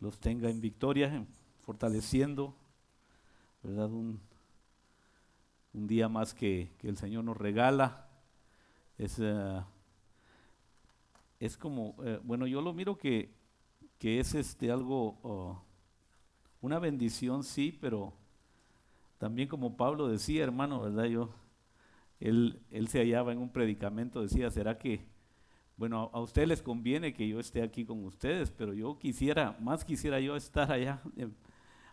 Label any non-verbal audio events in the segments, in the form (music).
los tenga en victoria, fortaleciendo, ¿verdad? Un, un día más que, que, el Señor nos regala. Es, uh, es como, uh, bueno, yo lo miro que, que es este algo, uh, una bendición, sí, pero también como Pablo decía, hermano, ¿verdad? Yo, él, él se hallaba en un predicamento, decía, ¿será que bueno, a ustedes les conviene que yo esté aquí con ustedes, pero yo quisiera, más quisiera yo estar allá, eh,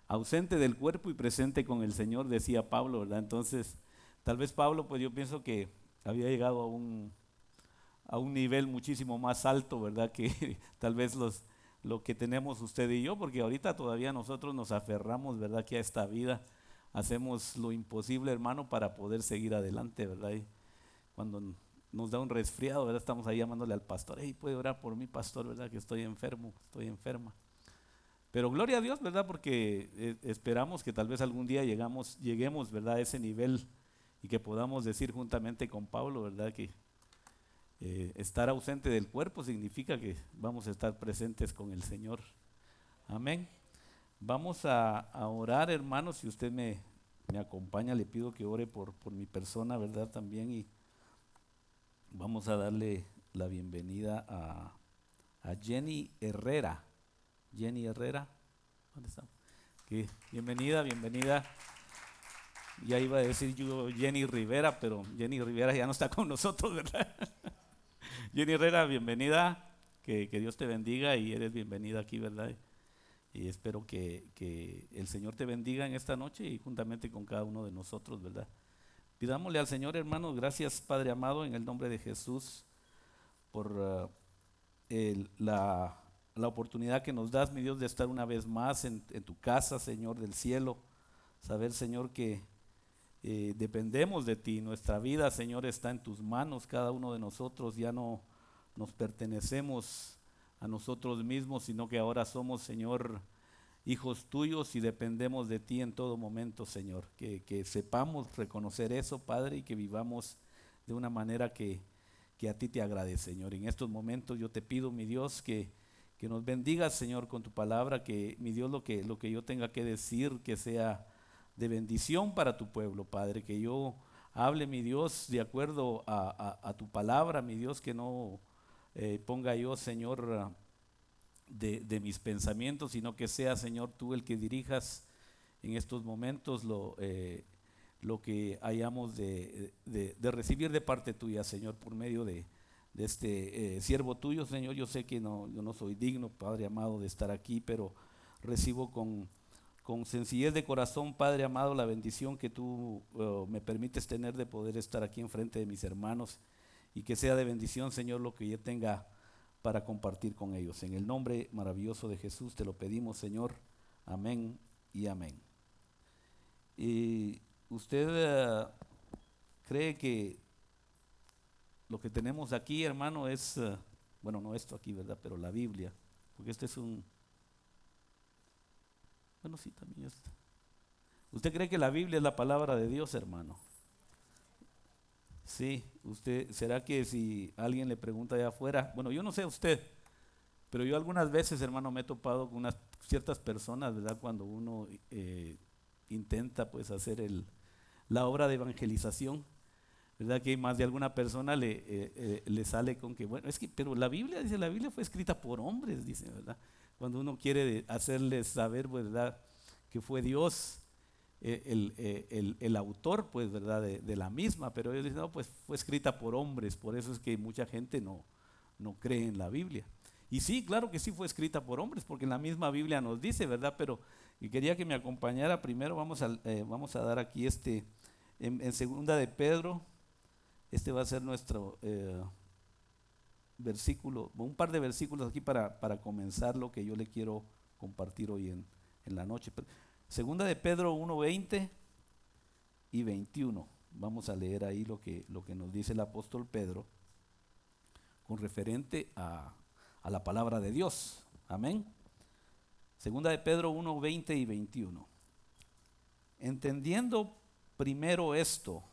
ausente del cuerpo y presente con el Señor, decía Pablo, ¿verdad? Entonces, tal vez Pablo, pues yo pienso que había llegado a un, a un nivel muchísimo más alto, ¿verdad? Que (laughs) tal vez los, lo que tenemos usted y yo, porque ahorita todavía nosotros nos aferramos, ¿verdad? Que a esta vida hacemos lo imposible, hermano, para poder seguir adelante, ¿verdad? Y cuando nos da un resfriado, ¿verdad? Estamos ahí llamándole al pastor, hey, puede orar por mí, pastor, ¿verdad? Que estoy enfermo, estoy enferma. Pero gloria a Dios, ¿verdad? Porque eh, esperamos que tal vez algún día llegamos, lleguemos, ¿verdad? A ese nivel y que podamos decir juntamente con Pablo, ¿verdad? Que eh, estar ausente del cuerpo significa que vamos a estar presentes con el Señor. Amén. Vamos a, a orar, hermanos, si usted me, me, acompaña, le pido que ore por, por mi persona, ¿verdad? También y vamos a darle la bienvenida a, Jenny Herrera. Jenny Herrera, ¿dónde está? Bienvenida, bienvenida. Ya iba a decir yo Jenny Rivera, pero Jenny Rivera ya no está con nosotros, ¿verdad? (laughs) Jenny Herrera, bienvenida. Que, que, Dios te bendiga y eres bienvenida aquí, ¿verdad? Y espero que, que el Señor te bendiga en esta noche y juntamente con cada uno de nosotros, ¿verdad? Pidámosle al Señor, hermanos, gracias Padre amado, en el nombre de Jesús, por el, la, la, oportunidad que nos das, mi Dios, de estar una vez más en, en tu casa, Señor del cielo. Saber, Señor, que eh, dependemos de ti. Nuestra vida, Señor, está en tus manos. Cada uno de nosotros ya no nos pertenecemos a nosotros mismos, sino que ahora somos, Señor, hijos tuyos y dependemos de ti en todo momento, Señor. Que, que, sepamos reconocer eso, Padre, y que vivamos de una manera que, que, a ti te agrade, Señor. En estos momentos yo te pido, mi Dios, que, que nos bendigas, Señor, con tu palabra, que mi Dios lo que, lo que yo tenga que decir, que sea de bendición para tu pueblo, Padre, que yo hable, mi Dios, de acuerdo a, a, a tu palabra, mi Dios, que no eh, ponga yo, Señor, de, de, mis pensamientos, sino que sea, Señor, tú el que dirijas en estos momentos lo, eh, lo que hayamos de, de, recibir de parte tuya, Señor, por medio de, este eh, siervo tuyo, Señor. Yo sé que no, yo no soy digno, Padre amado, de estar aquí, pero recibo con, con sencillez de corazón, Padre amado, la bendición que tú uh, me permites tener de poder estar aquí enfrente de mis hermanos y que sea de bendición, Señor, lo que yo tenga para compartir con ellos. En el nombre maravilloso de Jesús te lo pedimos, Señor. Amén y amén. Y usted uh, cree que lo que tenemos aquí, hermano, es, uh, bueno, no esto aquí, ¿verdad? Pero la Biblia, porque este es un, bueno, sí, también es. ¿Usted cree que la Biblia es la palabra de Dios, hermano? Sí, usted, ¿será que si alguien le pregunta allá afuera? Bueno, yo no sé usted, pero yo algunas veces, hermano, me he topado con unas ciertas personas, ¿verdad? Cuando uno eh, intenta, pues, hacer el, la obra de evangelización, ¿verdad? Que más de alguna persona le, eh, eh, le sale con que, bueno, es que, pero la Biblia, dice, la Biblia fue escrita por hombres, dice, ¿verdad? Cuando uno quiere hacerles saber, ¿verdad? Que fue Dios el, eh, el, el, autor, pues, ¿verdad? De, la misma, pero ellos dicen, no, pues fue escrita por hombres, por eso es que mucha gente no, no cree en la Biblia. Y sí, claro que sí fue escrita por hombres, porque la misma Biblia nos dice, ¿verdad? Pero y quería que me acompañara primero, vamos a, eh, vamos a dar aquí este, en, en, segunda de Pedro, este va a ser nuestro eh, versículo, un par de versículos aquí para, para comenzar lo que yo le quiero compartir hoy en, en la noche. Segunda de Pedro 1, 20 y 21. Vamos a leer ahí lo que, lo que nos dice el apóstol Pedro con referente a, a la palabra de Dios. Amén. Segunda de Pedro 1, 20 y 21. Entendiendo primero esto,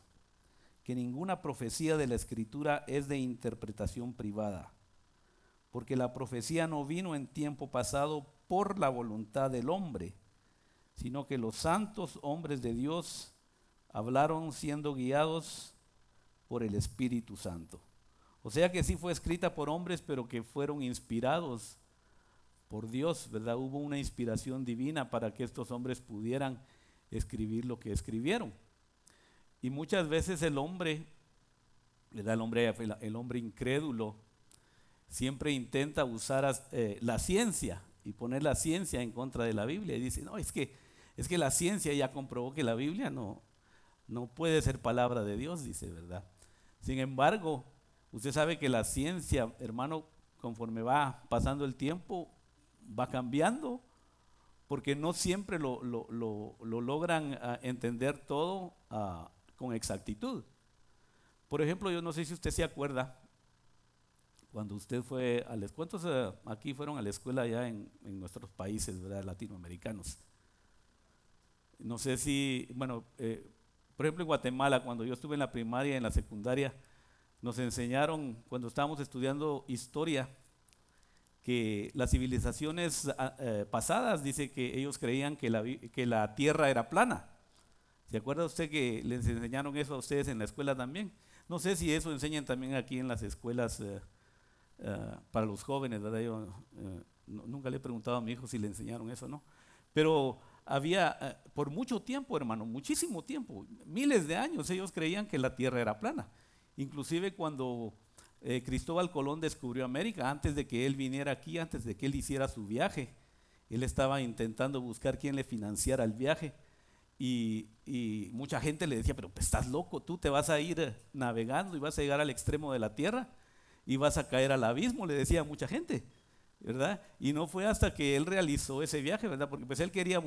que ninguna profecía de la escritura es de interpretación privada, porque la profecía no vino en tiempo pasado por la voluntad del hombre, sino que los santos hombres de Dios hablaron siendo guiados por el Espíritu Santo. O sea que sí fue escrita por hombres, pero que fueron inspirados por Dios, ¿verdad? Hubo una inspiración divina para que estos hombres pudieran escribir lo que escribieron. Y muchas veces el hombre, ¿verdad? El hombre, el hombre incrédulo, siempre intenta usar eh, la ciencia y poner la ciencia en contra de la Biblia. Y dice, no, es que, es que la ciencia ya comprobó que la Biblia no, no puede ser palabra de Dios, dice, ¿verdad? Sin embargo, usted sabe que la ciencia, hermano, conforme va pasando el tiempo, va cambiando, porque no siempre lo, logran ah, entender todo ah, con exactitud. Por ejemplo, yo no sé si usted se acuerda, cuando usted fue a la ¿cuántos eh, aquí fueron a la escuela allá en, nuestros países latinoamericanos? No sé si, bueno, eh, por ejemplo en Guatemala, cuando yo estuve en la primaria y en la secundaria, nos enseñaron, cuando estábamos estudiando historia, que las civilizaciones ah, eh, pasadas, dice que ellos creían que la, que la tierra era plana. ¿Se acuerda usted que les enseñaron eso a ustedes en la escuela también? No sé si eso enseñan también aquí en las escuelas eh, para los jóvenes, ¿verdad? Yo eh, nunca le he preguntado a mi hijo si le enseñaron eso no. Pero había, eh, por mucho tiempo, hermano, muchísimo tiempo, miles de años, ellos creían que la tierra era plana. Inclusive cuando Cristóbal Colón descubrió América, antes de que él viniera aquí, antes de que él hiciera su viaje, él estaba intentando buscar quién le financiara el viaje. Y, mucha gente le decía, pero pues, estás loco, tú te vas a ir navegando y vas a llegar al extremo de la tierra y vas a caer al abismo, le decía mucha gente, ¿verdad? Y no fue hasta que él realizó ese viaje, ¿verdad? Porque pues él quería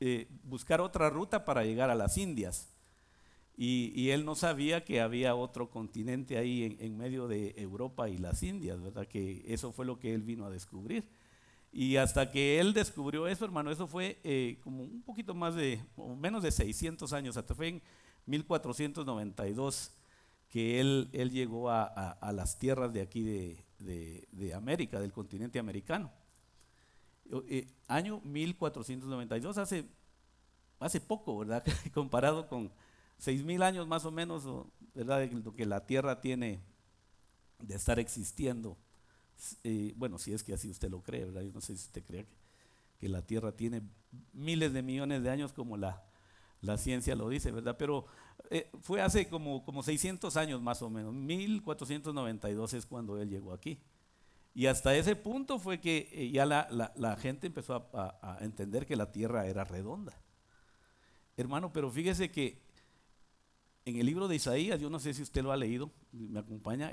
eh, buscar otra ruta para llegar a las Indias. Y, él no sabía que había otro continente ahí en, medio de Europa y las Indias, ¿verdad? Que eso fue lo que él vino a descubrir. Y hasta que él descubrió eso, hermano, eso fue eh, como un poquito más de, menos de 600 años, hasta fue en 1492 que él llegó a, las tierras de aquí de, América, del continente americano. Eh, año 1492, hace, hace poco, ¿verdad? (laughs) Comparado con 6.000 años más o menos, ¿verdad? De lo que la Tierra tiene de estar existiendo. Eh, bueno, si es que así usted lo cree, ¿verdad? Yo no sé si usted cree que, que la Tierra tiene miles de millones de años como la, la ciencia lo dice, ¿verdad? Pero eh, fue hace como, como 600 años más o menos, 1492 es cuando él llegó aquí. Y hasta ese punto fue que eh, ya la, gente empezó a, entender que la tierra era redonda. Hermano, pero fíjese que en el libro de Isaías, yo no sé si usted lo ha leído, me acompaña,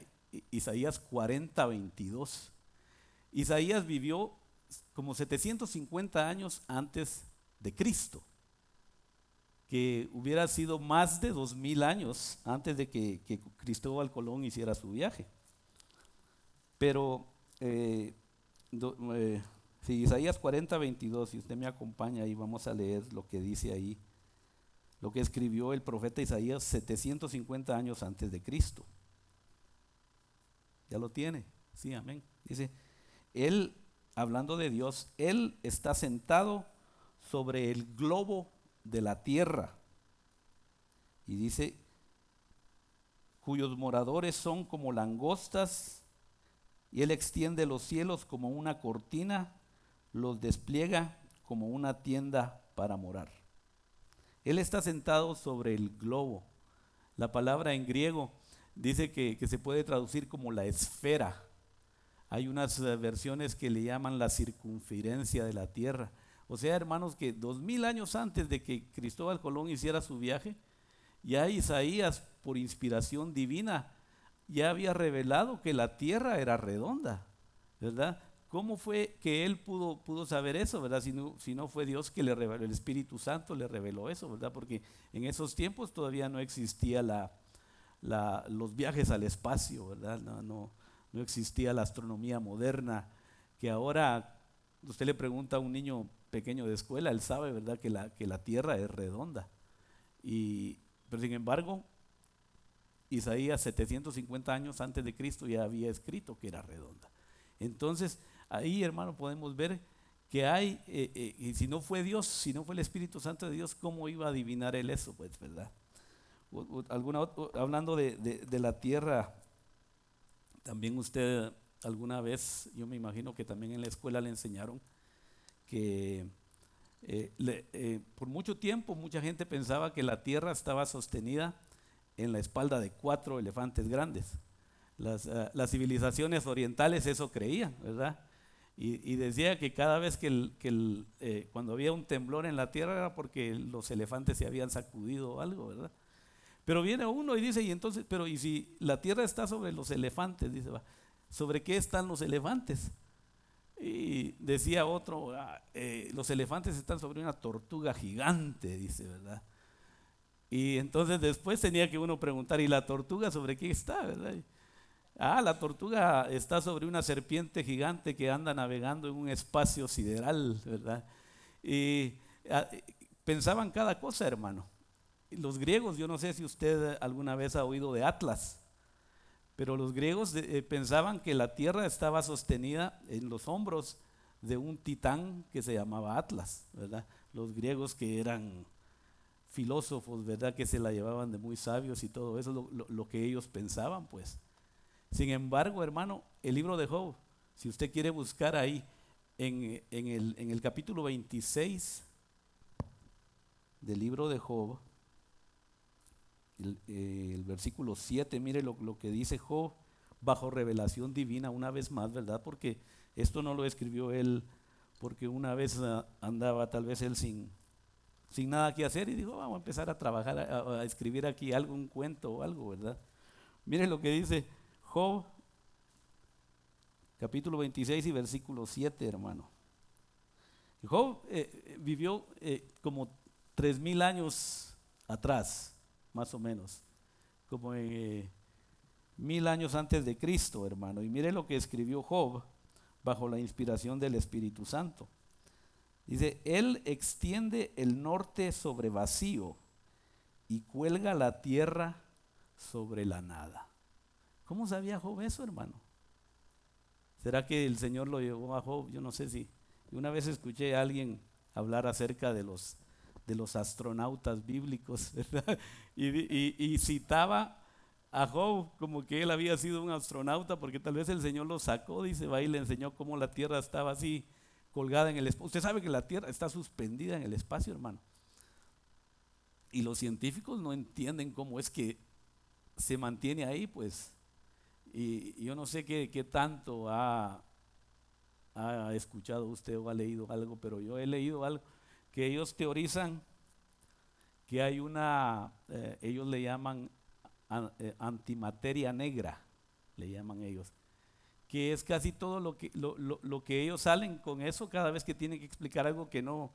Isaías 40, 22. Isaías vivió como 750 años antes de Cristo que hubiera sido más de dos mil años antes de que, Cristóbal Colón hiciera su viaje. Pero eh, eh, si Isaías 40, 22, si usted me acompaña ahí, vamos a leer lo que dice ahí, lo que escribió el profeta Isaías 750 años antes de Cristo. Ya lo tiene, sí, amén. Dice, Él, hablando de Dios, Él está sentado sobre el globo de la tierra. Y dice, cuyos moradores son como langostas, y él extiende los cielos como una cortina, los despliega como una tienda para morar. Él está sentado sobre el globo. La palabra en griego dice que, que se puede traducir como la esfera. Hay unas eh, versiones que le llaman la circunferencia de la tierra. O sea, hermanos, que dos mil años antes de que Cristóbal Colón hiciera su viaje, ya Isaías, por inspiración divina, ya había revelado que la tierra era redonda, ¿verdad? ¿Cómo fue que él pudo, pudo saber eso, verdad? Si no, si no, fue Dios que le reveló, el Espíritu Santo le reveló eso, ¿verdad? Porque en esos tiempos todavía no existía la, los viajes al espacio, ¿verdad? No, no, no existía la astronomía moderna, que ahora usted le pregunta a un niño pequeño de escuela, él sabe, ¿verdad?, que la, que la tierra es redonda. Y, pero sin embargo, Isaías 750 años antes de Cristo ya había escrito que era redonda. Entonces, ahí, hermano, podemos ver que hay, eh, eh, y si no fue Dios, si no fue el Espíritu Santo de Dios, ¿cómo iba a adivinar él eso? Pues, ¿verdad? alguna, hablando de, de, la tierra, también usted alguna vez, yo me imagino que también en la escuela le enseñaron que eh, por mucho tiempo mucha gente pensaba que la tierra estaba sostenida en la espalda de cuatro elefantes grandes. Las, ah, civilizaciones orientales eso creían, ¿verdad? Y, decía que cada vez que, eh, cuando había un temblor en la tierra era porque los elefantes se habían sacudido o algo, ¿verdad? Pero viene uno y dice, y entonces, pero ¿y si la tierra está sobre los elefantes? Dice, ¿sobre qué están los elefantes? Y decía otro, ah, eh, los elefantes están sobre una tortuga gigante, dice, ¿verdad? Y entonces después tenía que uno preguntar, ¿y la tortuga sobre qué está, verdad? Ah, la tortuga está sobre una serpiente gigante que anda navegando en un espacio sideral, ¿verdad? Y ah, pensaban cada cosa, hermano. Los griegos, yo no sé si usted alguna vez ha oído de Atlas, pero los griegos eh, pensaban que la tierra estaba sostenida en los hombros de un titán que se llamaba Atlas, ¿verdad? Los griegos que eran filósofos, ¿verdad? Que se la llevaban de muy sabios y todo eso, lo, lo que ellos pensaban, pues. Sin embargo, hermano, el libro de Job, si usted quiere buscar ahí en, el, capítulo 26 del libro de Job, el, eh, versículo 7, mire lo, que dice Job bajo revelación divina una vez más, ¿verdad? Porque esto no lo escribió él porque una vez ah, andaba tal vez él sin, sin nada que hacer y dijo, vamos a empezar a trabajar, a, escribir aquí algo, un cuento o algo, ¿verdad? Mire lo que dice Job, capítulo 26 y versículo 7, hermano. Job eh, vivió eh, como tres mil años atrás, más o menos, como eh, mil años antes de Cristo, hermano. Y mire lo que escribió Job bajo la inspiración del Espíritu Santo. Dice, Él extiende el norte sobre vacío y cuelga la tierra sobre la nada. ¿Cómo sabía Job eso, hermano? ¿Será que el Señor lo llevó a Job? Yo no sé si. Una vez escuché a alguien hablar acerca de los, de los astronautas bíblicos. (laughs) Y, citaba a Job como que él había sido un astronauta, porque tal vez el Señor lo sacó, dice, va y le enseñó cómo la Tierra estaba así colgada en el espacio. Usted sabe que la Tierra está suspendida en el espacio, hermano. Y los científicos no entienden cómo es que se mantiene ahí, pues y, yo no sé qué, tanto ha, ha, escuchado usted o ha leído algo, pero yo he leído algo que ellos teorizan que hay una, eh, ellos le llaman eh, antimateria negra, le llaman ellos, que es casi todo lo que, lo, lo, que ellos salen con eso cada vez que tienen que explicar algo que no,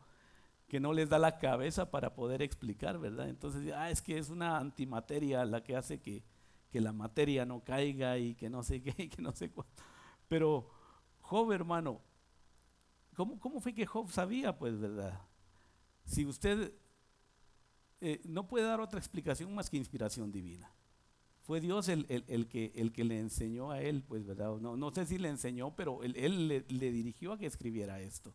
que no les da la cabeza para poder explicar, ¿verdad? Entonces, ah, es que es una antimateria la que hace que, que la materia no caiga y que no sé qué, (laughs) que no sé cuánto. Pero Job, hermano, ¿cómo, ¿cómo, fue que Job sabía? Pues, ¿verdad? Si usted eh, no puede dar otra explicación más que inspiración divina. Fue Dios el, que, el que le enseñó a él, pues, ¿verdad? No, no sé si le enseñó, pero él, le, dirigió a que escribiera esto.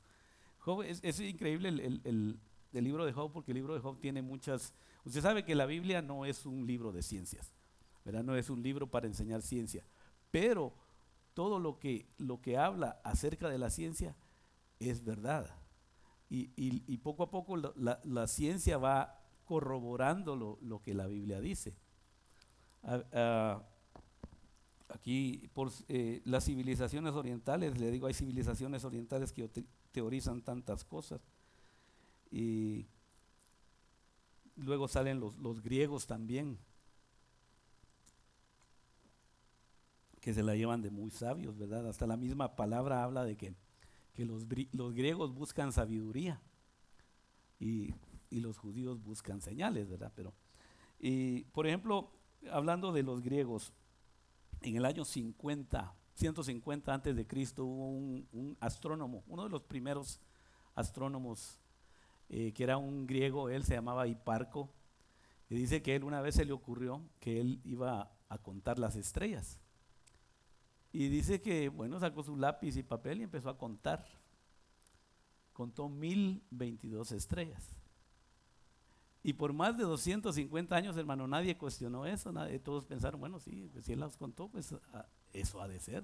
Es, es increíble el, el libro de Job, porque el libro de Job tiene muchas... Usted sabe que la Biblia no es un libro de ciencias. No es un libro para enseñar ciencia, pero todo lo que, lo que habla acerca de la ciencia es verdad. Y, poco a poco la, ciencia va corroborando lo, que la Biblia dice. Aquí, por eh, las civilizaciones orientales, le digo, hay civilizaciones orientales que teorizan tantas cosas. Y luego salen los, los griegos también que se la llevan de muy sabios, ¿verdad? Hasta la misma palabra habla de que, los, griegos buscan sabiduría y, los judíos buscan señales, ¿verdad? Pero, y por ejemplo, hablando de los griegos, en el año 50, 150 antes de Cristo hubo un, astrónomo, uno de los primeros astrónomos, eh, que era un griego, él se llamaba Hiparco, y dice que él una vez se le ocurrió que él iba a contar las estrellas. Y dice que, bueno, sacó su lápiz y papel y empezó a contar. contó 1022 estrellas. Y por más de 250 años, hermano, nadie cuestionó eso. Todos pensaron, bueno, sí, pues, si él las contó, pues ah, eso ha de ser,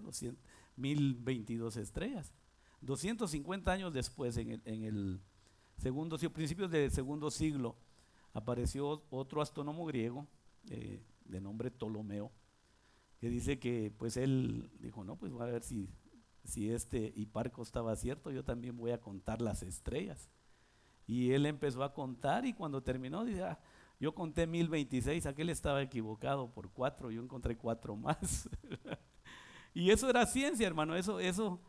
1022 estrellas. 250 años después, en el, segundo, principios del segundo siglo, apareció otro astrónomo griego eh, de nombre Ptolomeo, que dice que pues él dijo, no, pues voy a ver si, si este Hiparco estaba cierto, yo también voy a contar las estrellas. Y él empezó a contar y cuando terminó, dice, ah, yo conté 1026, aquel estaba equivocado por cuatro, yo encontré cuatro más. (laughs) y eso era ciencia, hermano, eso, eso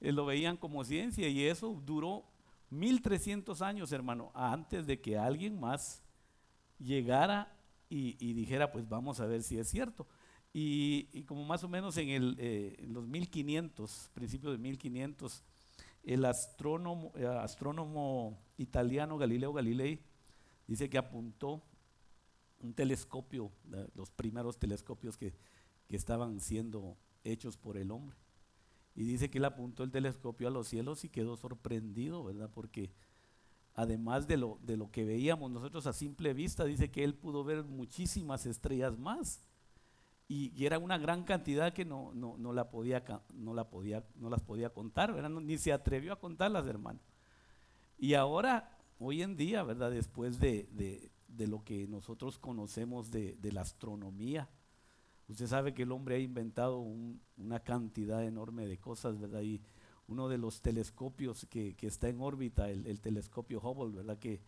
eh, lo veían como ciencia y eso duró 1300 años, hermano, antes de que alguien más llegara y, dijera, pues vamos a ver si es cierto. Y, como más o menos en, el, eh, los 1500, principios de 1500, el astrónomo, eh, astrónomo italiano Galileo Galilei dice que apuntó un telescopio, los primeros telescopios que, estaban siendo hechos por el hombre. Y dice que él apuntó el telescopio a los cielos y quedó sorprendido, ¿verdad? Porque además de lo, de lo que veíamos nosotros a simple vista, dice que él pudo ver muchísimas estrellas más y, era una gran cantidad que no, no, la podía, no, la podía, no las podía contar, ¿verdad? ni se atrevió a contarlas, hermano. Y ahora, hoy en día, ¿verdad? Después de, de, lo que nosotros conocemos de, de, la astronomía, usted sabe que el hombre ha inventado una cantidad enorme de cosas, ¿verdad? Y uno de los telescopios que, que está en órbita, el, el, telescopio Hubble, ¿verdad? Que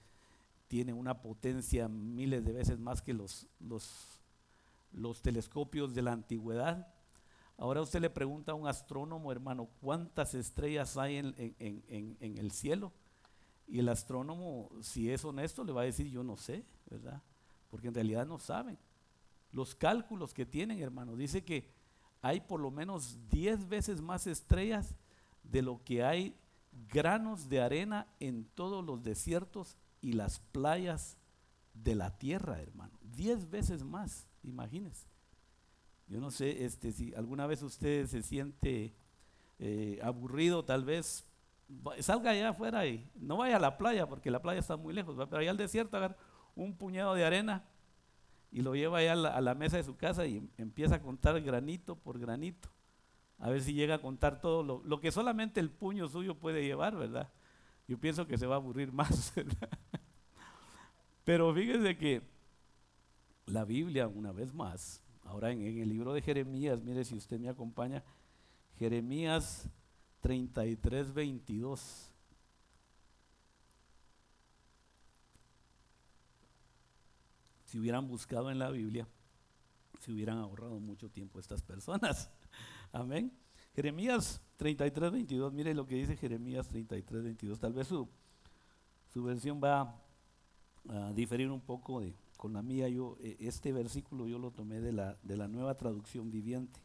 tiene una potencia miles de veces más que los, los los telescopios de la antigüedad. Ahora usted le pregunta a un astrónomo, hermano, ¿cuántas estrellas hay en, el cielo? Y el astrónomo, si es honesto, le va a decir, yo no sé, ¿verdad? Porque en realidad no saben. Los cálculos que tienen, hermano, dice que hay por lo menos 10 veces más estrellas de lo que hay granos de arena en todos los desiertos y las playas de la tierra, hermano. 10 veces más. Imagínense. Yo no sé este, si alguna vez usted se siente eh, aburrido, tal vez salga allá afuera y no vaya a la playa porque la playa está muy lejos, pero allá al desierto agarra un puñado de arena y lo lleva allá a la, mesa de su casa y empieza a contar granito por granito. A ver si llega a contar todo lo, lo que solamente el puño suyo puede llevar, ¿verdad? Yo pienso que se va a aburrir más, (laughs) ¿verdad? Pero fíjese que la Biblia, una vez más, ahora en, el libro de Jeremías, mire si usted me acompaña, Jeremías 33, 22. Si hubieran buscado en la Biblia, se hubieran ahorrado mucho tiempo estas personas. (laughs) Amén. Jeremías 33, 22, mire lo que dice Jeremías 33, 22. Tal vez su, su versión va a diferir un poco de, con la mía, yo, e, este versículo yo lo tomé de la, de la nueva traducción viviente.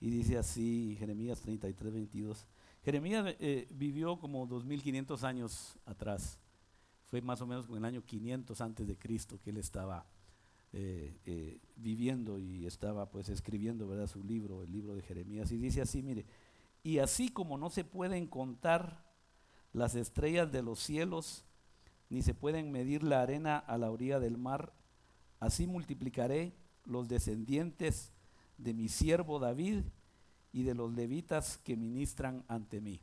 Y dice así, Jeremías 33, 22. Jeremías eh, vivió como 2500 años atrás. Fue más o menos con el año 500 antes de Cristo que él estaba eh, eh, viviendo y estaba pues escribiendo ¿verdad? su libro, el libro de Jeremías. Y dice así, mire, y así como no se pueden contar las estrellas de los cielos, ni se pueden medir la arena a la orilla del mar. Así multiplicaré los descendientes de mi siervo David y de los levitas que ministran ante mí.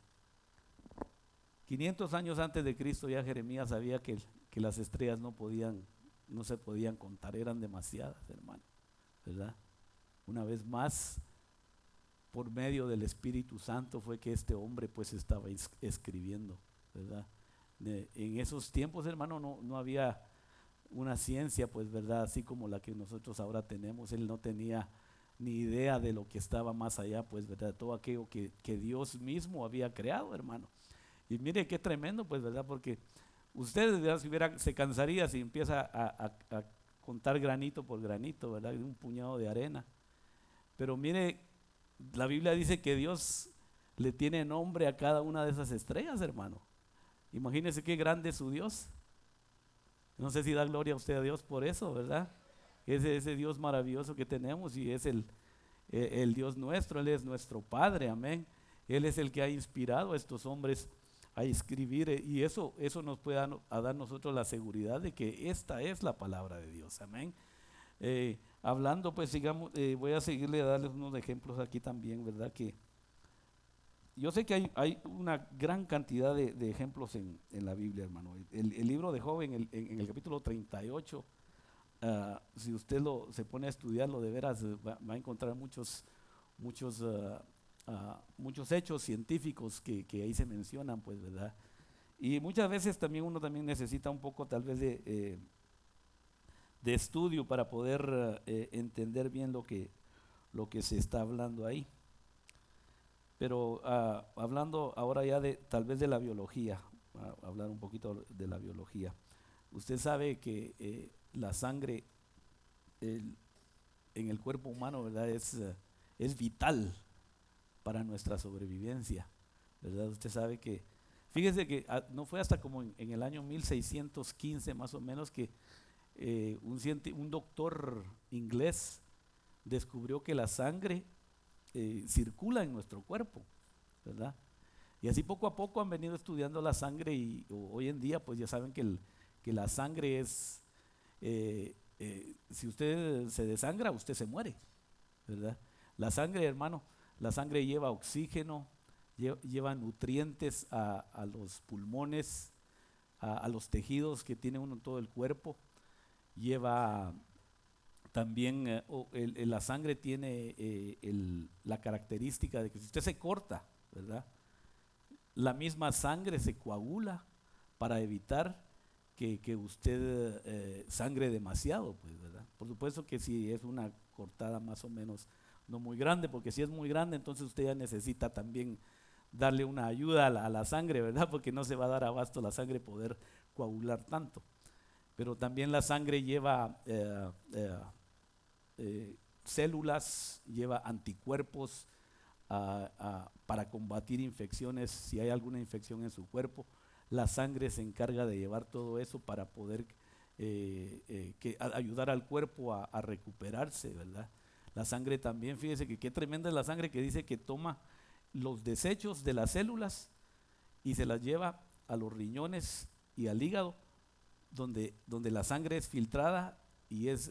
500 años antes de Cristo ya Jeremías sabía que, que las estrellas no podían, no se podían contar, eran demasiadas, hermano, ¿verdad? Una vez más, por medio del Espíritu Santo fue que este hombre pues estaba escribiendo, ¿verdad? En esos tiempos, hermano, no, no había una ciencia, pues, ¿verdad? Así como la que nosotros ahora tenemos. Él no tenía ni idea de lo que estaba más allá, pues, ¿verdad? Todo aquello que, Dios mismo había creado, hermano. Y mire qué tremendo, pues, ¿verdad? Porque ustedes, ¿verdad? Se cansaría si empieza a, a, contar granito por granito, ¿verdad? De un puñado de arena. Pero mire, la Biblia dice que Dios le tiene nombre a cada una de esas estrellas, hermano. Imagínese qué grande es su Dios. No sé si da gloria a usted a Dios por eso, ¿verdad? Ese, ese Dios maravilloso que tenemos y es el, el Dios nuestro, Él es nuestro Padre, amén. Él es el que ha inspirado a estos hombres a escribir eh, y eso, eso nos puede dar, a dar nosotros la seguridad de que esta es la palabra de Dios. Amén. Eh, hablando, pues sigamos, eh, voy a seguirle a darles unos ejemplos aquí también, ¿verdad? Que yo sé que hay, hay una gran cantidad de, ejemplos en, en, la Biblia, hermano. El, libro de Job en el, en, el capítulo 38, ah, si usted lo, se pone a estudiarlo de veras, va, a encontrar muchos, muchos, ah, ah, muchos hechos científicos que, que, ahí se mencionan, pues, ¿verdad? Y muchas veces también uno también necesita un poco tal vez de, eh, de estudio para poder eh, entender bien lo que, lo que se está hablando ahí. Pero ah, hablando ahora ya de tal vez de la biología, hablar un poquito de la biología. Usted sabe que eh, la sangre en el cuerpo humano, ¿verdad? Es, eh, es vital para nuestra sobrevivencia, ¿verdad? Usted sabe que, fíjese que ah, no fue hasta como en, el año 1615 más o menos que eh, un doctor inglés descubrió que la sangre eh, circula en nuestro cuerpo, ¿verdad? Y así poco a poco han venido estudiando la sangre y hoy en día pues ya saben que, que la sangre es, eh, eh, si usted se desangra, usted se muere, ¿verdad? La sangre, hermano, la sangre lleva oxígeno, lleva, nutrientes a, los pulmones, a, a, los tejidos que tiene uno en todo el cuerpo, lleva también eh, la sangre tiene eh, la característica de que si usted se corta, ¿verdad? La misma sangre se coagula para evitar que, usted eh, sangre demasiado, pues, ¿verdad? Por supuesto que si es una cortada más o menos no muy grande, porque si es muy grande, entonces usted ya necesita también darle una ayuda a la, sangre, ¿verdad? Porque no se va a dar abasto la sangre poder coagular tanto. Pero también la sangre lleva eh, células, lleva anticuerpos para combatir infecciones, si hay alguna infección en su cuerpo. La sangre se encarga de llevar todo eso para poder eh, eh, ayudar al cuerpo a, recuperarse, ¿verdad? La sangre también, fíjese que qué tremenda es la sangre que dice que toma los desechos de las células y se las lleva a los riñones y al hígado, donde, donde la sangre es filtrada y es,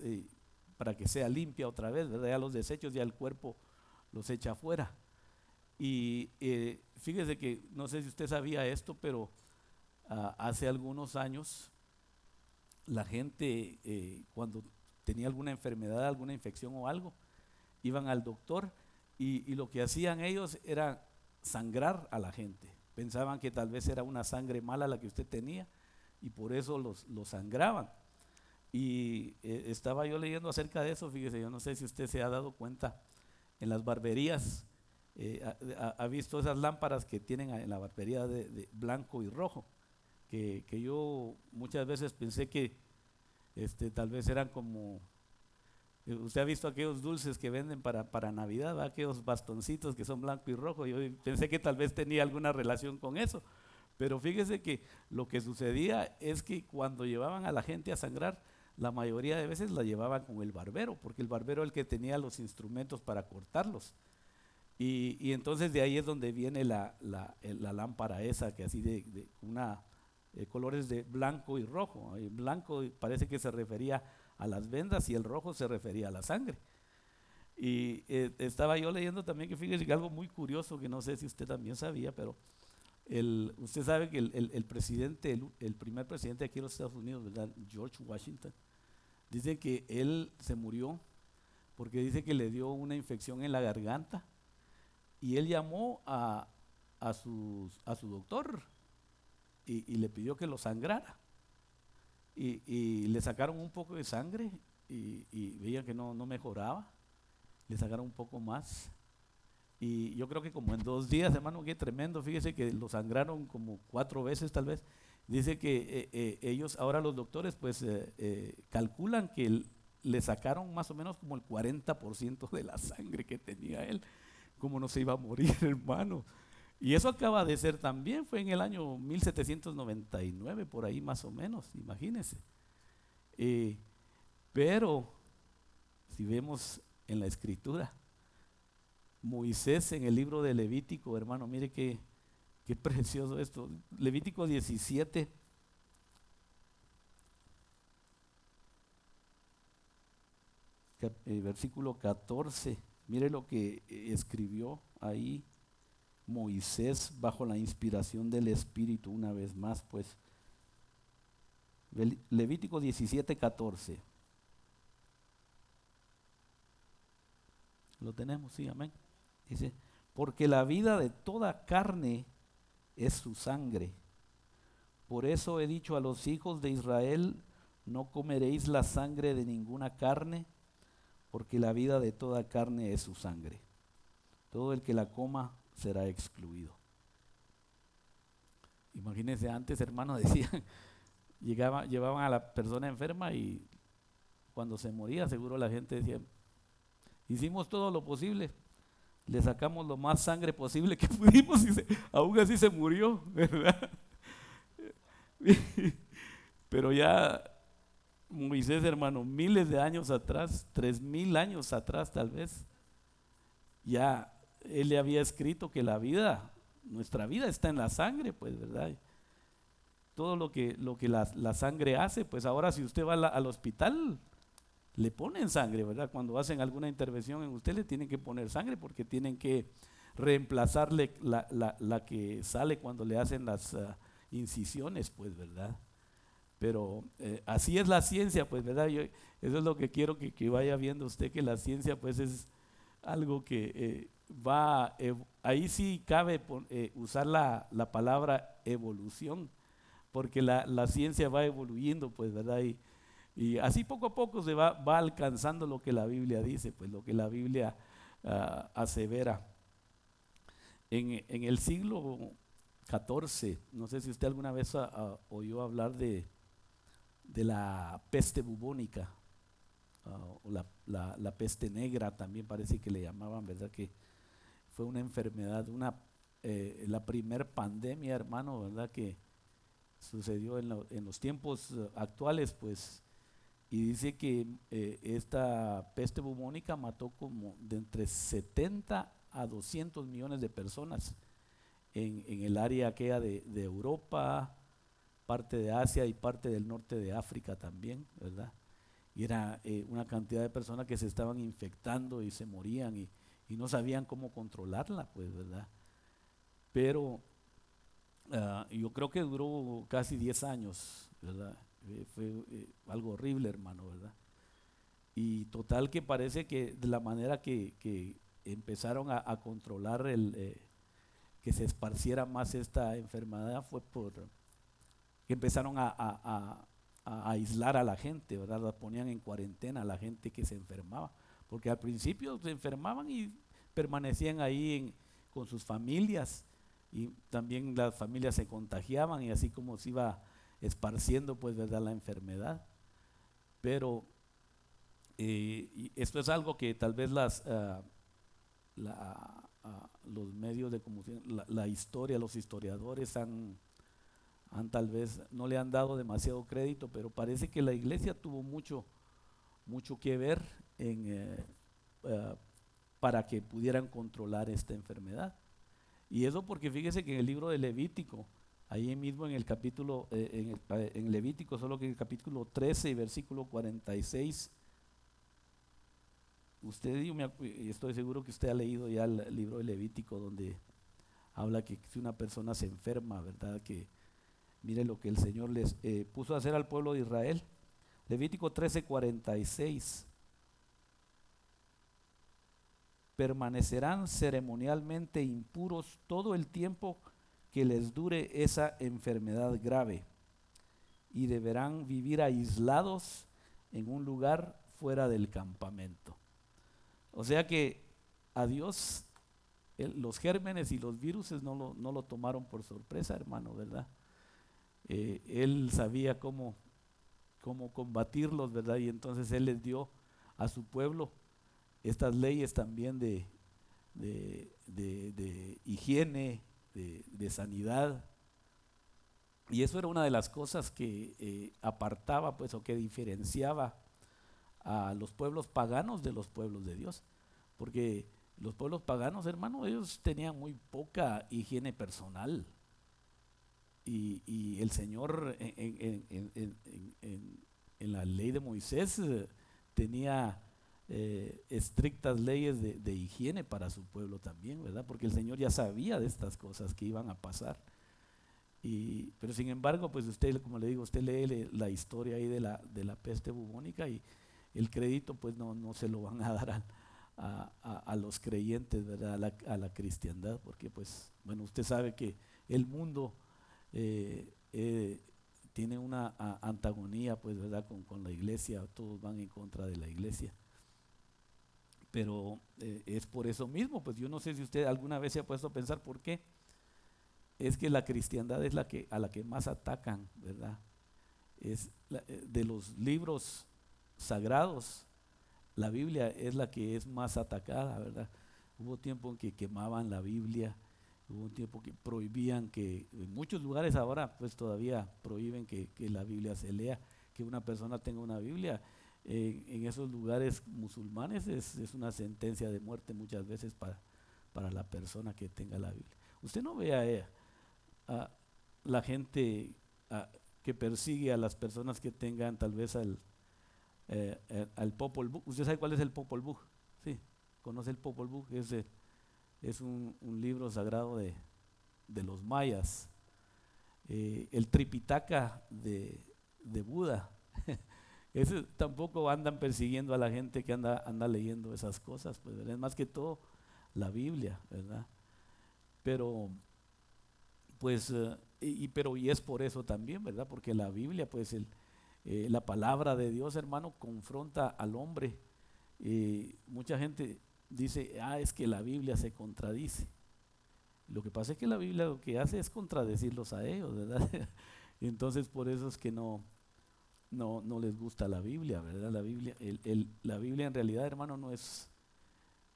para que sea limpia otra vez, ¿verdad? Ya los desechos, ya el cuerpo los echa afuera. Y eh, fíjese que, no sé si usted sabía esto, pero ah, hace algunos años la gente eh, cuando tenía alguna enfermedad, alguna infección o algo, iban al doctor y, lo que hacían ellos era sangrar a la gente. Pensaban que tal vez era una sangre mala la que usted tenía y por eso los, los sangraban. Y eh, estaba yo leyendo acerca de eso, fíjese, yo no sé si usted se ha dado cuenta, en las barberías, eh, ha, visto esas lámparas que tienen en la barbería de, blanco y rojo, que, yo muchas veces pensé que este, tal vez eran como, eh, usted ha visto aquellos dulces que venden para, para Navidad, aquellos bastoncitos que son blanco y rojo, yo pensé que tal vez tenía alguna relación con eso. Pero fíjese que lo que sucedía es que cuando llevaban a la gente a sangrar, la mayoría de veces la llevaban con el barbero, porque el barbero era el que tenía los instrumentos para cortarlos. Y, entonces de ahí es donde viene la, lámpara esa, que así de, una eh, colores de blanco y rojo. El blanco parece que se refería a las vendas y el rojo se refería a la sangre. Y eh, estaba yo leyendo también que fíjese que algo muy curioso que no sé si usted también sabía, pero el, usted sabe que el, presidente, el, primer presidente aquí en los Estados Unidos, ¿verdad? George Washington, dice que él se murió porque dice que le dio una infección en la garganta y él llamó a, a, su doctor y, le pidió que lo sangrara. Y, le sacaron un poco de sangre y, y veían que no, no mejoraba. Le sacaron un poco más y yo creo que como en dos días, hermano, qué tremendo. Fíjese que lo sangraron como cuatro veces tal vez. Dice que eh, eh, ellos, ahora los doctores, pues eh, calculan que le sacaron más o menos como el 40% de la sangre que tenía él. Como no se iba a morir, (laughs) hermano. Y eso acaba de ser también, fue en el año 1799, por ahí más o menos, imagínense. pero, si vemos en la escritura, Moisés en el libro de Levítico, hermano, mire que Qué (laughs) precioso esto. Levítico 17. Eh, versículo 14. Mire lo que eh, escribió ahí Moisés bajo la inspiración del Espíritu una vez más, pues. Levítico 17, 14. Lo tenemos, sí, amén. Dice, porque la vida de toda carne es su sangre. Por eso he dicho a los hijos de Israel, no comeréis la sangre de ninguna carne, porque la vida de toda carne es su sangre. Todo el que la coma será excluido. Imagínense, antes, hermanos, (laughs) decían, llevaban a la persona enferma y cuando se moría, seguro la gente decía, hicimos todo lo posible, le sacamos lo más sangre posible que (laughs) pudimos y aún así se murió, ¿verdad? (laughs) Pero ya Moisés, hermano, miles de años atrás, tres mil años atrás tal vez, ya él le había escrito que la vida, nuestra vida está en la sangre, pues, ¿verdad? Todo lo que, lo que la, sangre hace, pues ahora si usted va al hospital, le ponen sangre, ¿verdad? Cuando hacen alguna intervención en usted le tienen que poner sangre porque tienen que reemplazarle la, que sale cuando le hacen las ah, incisiones, pues, ¿verdad? Pero eh, así es la ciencia, pues, ¿verdad? Yo, eso es lo que quiero que, vaya viendo usted, que la ciencia, pues, es algo que eh, va, ahí sí cabe eh, usar la, palabra evolución, porque la, ciencia va evoluyendo, pues, ¿verdad? Y, y así poco a poco se va, va alcanzando lo que la Biblia dice, pues lo que la Biblia uh, asevera. En, en, el siglo XIV, no sé si usted alguna vez oyó hablar de, de, la peste bubónica, o la, la, peste negra también parece que le llamaban, ¿verdad? Que fue una enfermedad, una, eh, la primer pandemia, hermano, ¿verdad? Que sucedió en, en los tiempos actuales, pues y dice que eh, esta peste bubónica mató como de entre 70 a 200 millones de personas en, el área aquella de, Europa, parte de Asia y parte del norte de África también, ¿verdad? Y era eh, una cantidad de personas que se estaban infectando y se morían y, no sabían cómo controlarla, pues, ¿verdad? Pero ah, yo creo que duró casi 10 años, ¿verdad? Eh, fue eh, algo horrible, hermano, ¿verdad? Y total que parece que de la manera que, empezaron a, controlar el, eh, que se esparciera más esta enfermedad fue por que empezaron a, aislar a la gente, ¿verdad? La ponían en cuarentena a la gente que se enfermaba, porque al principio se enfermaban y permanecían ahí con sus familias y también las familias se contagiaban y así como se iba esparciendo pues verdad la enfermedad. Pero eh, esto es algo que tal vez las ah, ah, los medios de comunicación la, historia los historiadores han han tal vez no le han dado demasiado crédito pero parece que la iglesia tuvo mucho mucho que ver en eh, ah, para que pudieran controlar esta enfermedad. Y eso porque fíjese que en el libro de Levítico ahí mismo en el capítulo, eh, en, Levítico, solo que en el capítulo 13 y versículo 46, usted, yo estoy seguro que usted ha leído ya el libro de Levítico donde habla que si una persona se enferma, ¿verdad? Que mire lo que el Señor les eh, puso a hacer al pueblo de Israel. Levítico 13, 46. Permanecerán ceremonialmente impuros todo el tiempo les dure esa enfermedad grave y deberán vivir aislados en un lugar fuera del campamento. O sea que a Dios los gérmenes y los virus no lo, no lo, tomaron por sorpresa, hermano, ¿verdad? Eh, él sabía cómo, cómo combatirlos, ¿verdad? Y entonces Él les dio a su pueblo estas leyes también de, de, de higiene, de, sanidad. Y eso era una de las cosas que eh, apartaba, pues, o que diferenciaba a los pueblos paganos de los pueblos de Dios. Porque Los pueblos paganos, hermano, ellos tenían muy poca higiene personal. Y, el Señor en, la ley de Moisés eh, tenía eh, estrictas leyes de, higiene para su pueblo también, ¿verdad? Porque el Señor ya sabía de estas cosas que iban a pasar. Y, pero sin embargo, pues usted, como le digo, usted lee la historia ahí de la, de la peste bubónica y el crédito pues no, no se lo van a (laughs) dar a, a, los creyentes, ¿verdad? A la, a la, cristiandad, porque pues, bueno, usted sabe que el mundo eh, eh, tiene una antagonía, pues, ¿verdad? Con, con, la iglesia, todos van en contra de la iglesia. Pero eh, es por eso mismo, pues yo no sé si usted alguna vez se ha puesto a pensar por qué. Es que la cristiandad es la que, a la que más atacan, ¿verdad? Es de los libros sagrados, la Biblia es la que es más atacada, ¿verdad? Hubo tiempo en que quemaban la Biblia, Hubo un tiempo que prohibían que, en muchos lugares ahora pues todavía prohíben que, la Biblia se lea, que una persona tenga una Biblia. En esos lugares musulmanes es, una sentencia de muerte muchas veces para, para la persona que tenga la Biblia. Usted no ve a, a la gente que persigue a las personas que tengan tal vez al, eh, eh, al Popol Vuh. ¿Usted sabe cuál es el Popol Vuh? Sí, conoce el Popol Vuh, es es un, libro sagrado de, los mayas. Eh, el Tripitaka de, Buda. (laughs) Ese, tampoco andan persiguiendo a la gente que anda, anda leyendo esas cosas, pues es más que todo la Biblia, ¿verdad? Pero, pues, eh, y, pero y es por eso también, ¿verdad? Porque la Biblia, pues, eh, la palabra de Dios, hermano, confronta al hombre. mucha gente dice, ah, es que la Biblia se contradice. Lo que pasa es que la Biblia lo que hace es contradecirlos a ellos, ¿verdad? (laughs) Entonces por eso es que no, no, no les gusta la Biblia, ¿verdad? La Biblia, el, la Biblia en realidad, hermano, no es,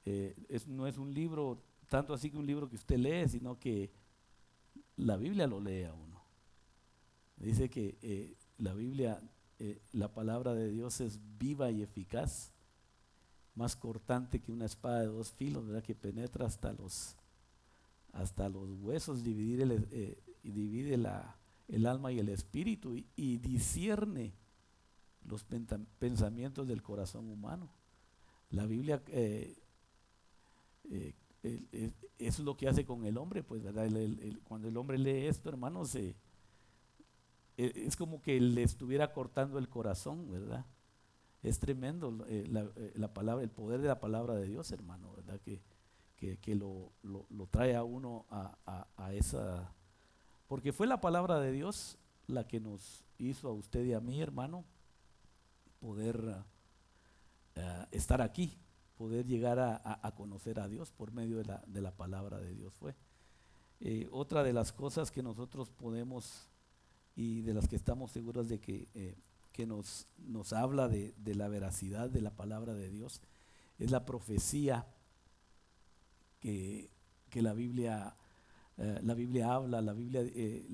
eh, es, no es un libro, tanto así que un libro que usted lee, sino que la Biblia lo lee a uno. Dice que eh, la Biblia, eh, la palabra de Dios es viva y eficaz más cortante que una espada de dos filos, ¿verdad? que penetra hasta los, hasta los huesos, divide el, divide la, el alma y el espíritu y, y discierne los pensamientos del corazón humano. La Biblia eh, eh, es lo que hace con el hombre, pues, ¿verdad? cuando el hombre lee esto, hermanos, es como que le estuviera cortando el corazón, ¿verdad? Es tremendo eh, la, palabra, el poder de la palabra de Dios, hermano, ¿verdad? Que, que, lo, lo, trae a uno a, a, esa... Porque fue la palabra de Dios la que nos hizo a usted y a mí, hermano, poder eh, estar aquí, poder llegar a, conocer a Dios por medio de la, de la palabra de Dios fue. otra de las cosas que nosotros podemos y de las que estamos seguros de que que nos, nos habla de, la veracidad de la palabra de Dios, es la profecía que, la, Biblia, eh, la Biblia habla, la Biblia, eh,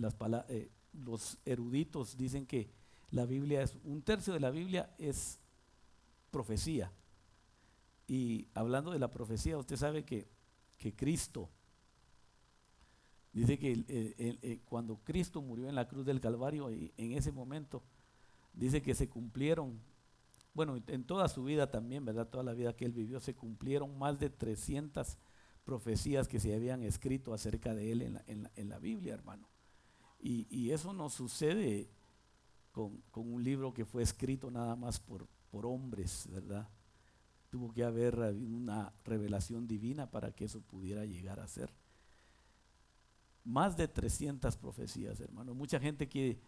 eh, los eruditos dicen que la Biblia es, un tercio de la Biblia es profecía. Y hablando de la profecía, usted sabe que, que Cristo, dice que cuando Cristo murió en la cruz del Calvario, y en ese momento, dice que se cumplieron, bueno, en toda su vida también, ¿verdad? Toda la vida que él vivió, se cumplieron más de 300 profecías que se habían escrito acerca de él en la, Biblia, hermano. Y, eso no sucede con, un libro que fue escrito nada más por, por hombres, ¿verdad? Tuvo que haber una revelación divina para que eso pudiera llegar a ser. Más de 300 profecías, hermano. Mucha gente que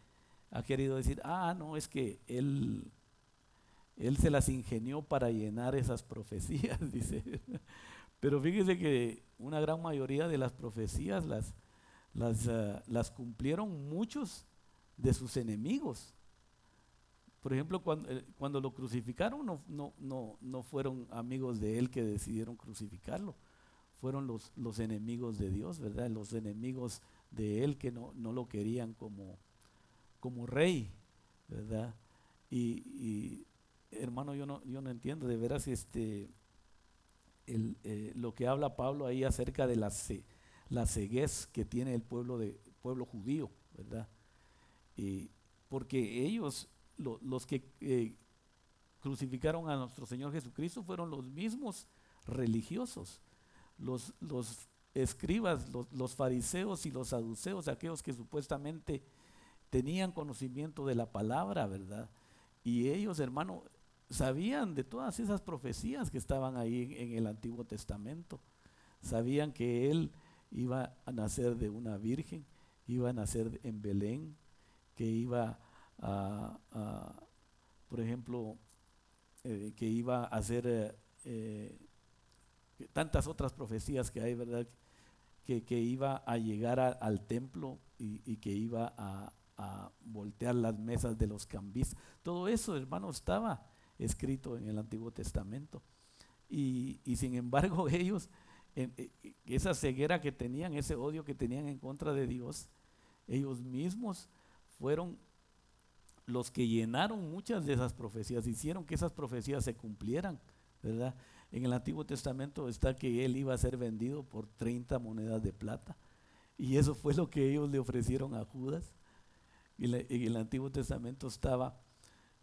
ha querido decir, ah, no, es que él, él se las ingenió para llenar esas profecías, (laughs) dice. Pero fíjese que una gran mayoría de las profecías las, las, ah, las cumplieron muchos de sus enemigos. Por ejemplo, cuando, eh, cuando lo crucificaron no, no, no, no, fueron amigos de él que decidieron crucificarlo, fueron los, los enemigos de Dios, ¿verdad? Los enemigos de él que no, no lo querían como, como rey, ¿verdad? Y, hermano, yo no, yo no entiendo, de veras, este, eh, lo que habla Pablo ahí acerca de la, la ceguez que tiene el pueblo, de, pueblo judío, ¿verdad? porque ellos, los que eh, crucificaron a nuestro Señor Jesucristo, fueron los mismos religiosos, los, los escribas, los, los, fariseos y los saduceos, aquellos que supuestamente tenían conocimiento de la palabra, ¿verdad? Y ellos, hermano, sabían de todas esas profecías que estaban ahí en, el Antiguo Testamento. Sabían que Él iba a nacer de una virgen, iba a nacer en Belén, que iba por ejemplo, eh, que iba a hacer eh, eh, tantas otras profecías que hay, ¿verdad? Que, iba a llegar al templo y, que iba a, voltear las mesas de los cambistas. Todo eso, hermano, estaba escrito en el Antiguo Testamento. Y, sin embargo (laughs) ellos, eh, esa ceguera que tenían, ese odio que tenían en contra de Dios, ellos mismos fueron los que llenaron muchas de esas profecías, hicieron que esas profecías se cumplieran, ¿verdad? En el Antiguo Testamento está que él iba a ser vendido por 30 monedas de plata. Y eso fue lo que ellos le ofrecieron a Judas. En el Antiguo Testamento estaba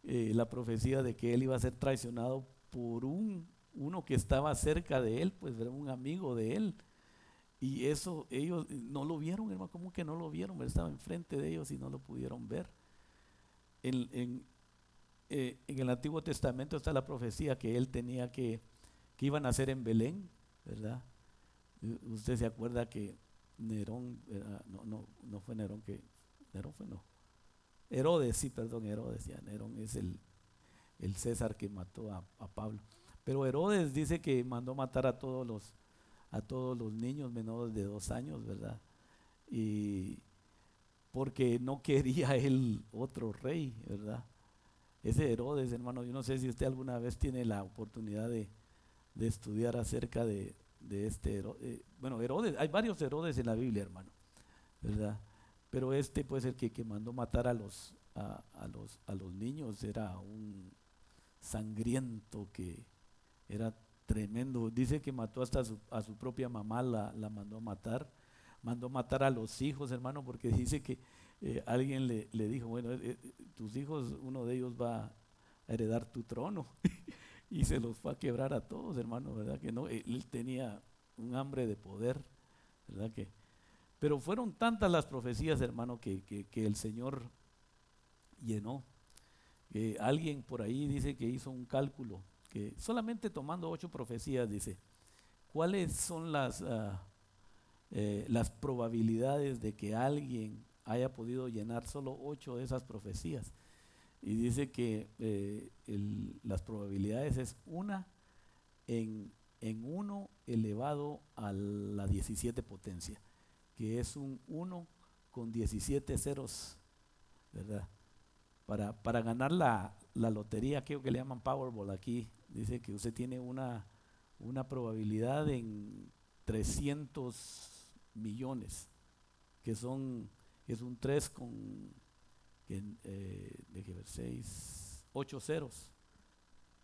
eh, la profecía de que él iba a ser traicionado por un, uno que estaba cerca de él, pues era un amigo de él. Y eso ellos no lo vieron, hermano, como que no lo vieron? Estaba enfrente de ellos y no lo pudieron ver. En, eh, en, el Antiguo Testamento está la profecía que él tenía que, que iban a nacer en Belén, ¿verdad? Usted se acuerda que Nerón, no, no, no fue Nerón que, Nerón fue no, Herodes, sí, perdón, Herodes, ya Nerón es el, el César que mató a, Pablo. Pero Herodes dice que mandó matar a todos los, a todos los niños menores de dos años, ¿verdad? Y porque no quería (laughs) él otro rey, ¿verdad? Ese Herodes, hermano, yo no sé si usted alguna vez tiene la oportunidad de, estudiar acerca de, este Herodes. Eh, bueno, Herodes, hay varios Herodes en la Biblia, hermano, ¿verdad? Pero este, pues, el que, que mandó matar a los, a, los, a los niños era un sangriento que era tremendo. Dice que mató hasta a su, propia mamá, la, la, mandó a matar. Mandó matar a los hijos, hermano, porque dice que eh, alguien le, le, dijo, bueno, eh, eh, tus hijos, uno de ellos va a heredar tu trono. (laughs) y se los fue a quebrar a todos, hermano, ¿verdad? Que no, él tenía un hambre de poder, ¿verdad? Que pero fueron tantas las profecías, hermano, que, el Señor llenó. alguien por ahí dice que hizo un cálculo, que solamente tomando ocho profecías, dice, ¿cuáles son las, ah, eh, las probabilidades de que alguien haya podido llenar solo ocho de esas profecías? Y dice que eh, las probabilidades es una en, en uno elevado a la 17 potencia que es un 1 con 17 ceros, ¿verdad? Para, para ganar la, lotería, creo que le llaman Powerball aquí, dice que usted tiene una, una probabilidad en 300 millones, que son, es un 3 con, eh, ver, 6, 8 ceros,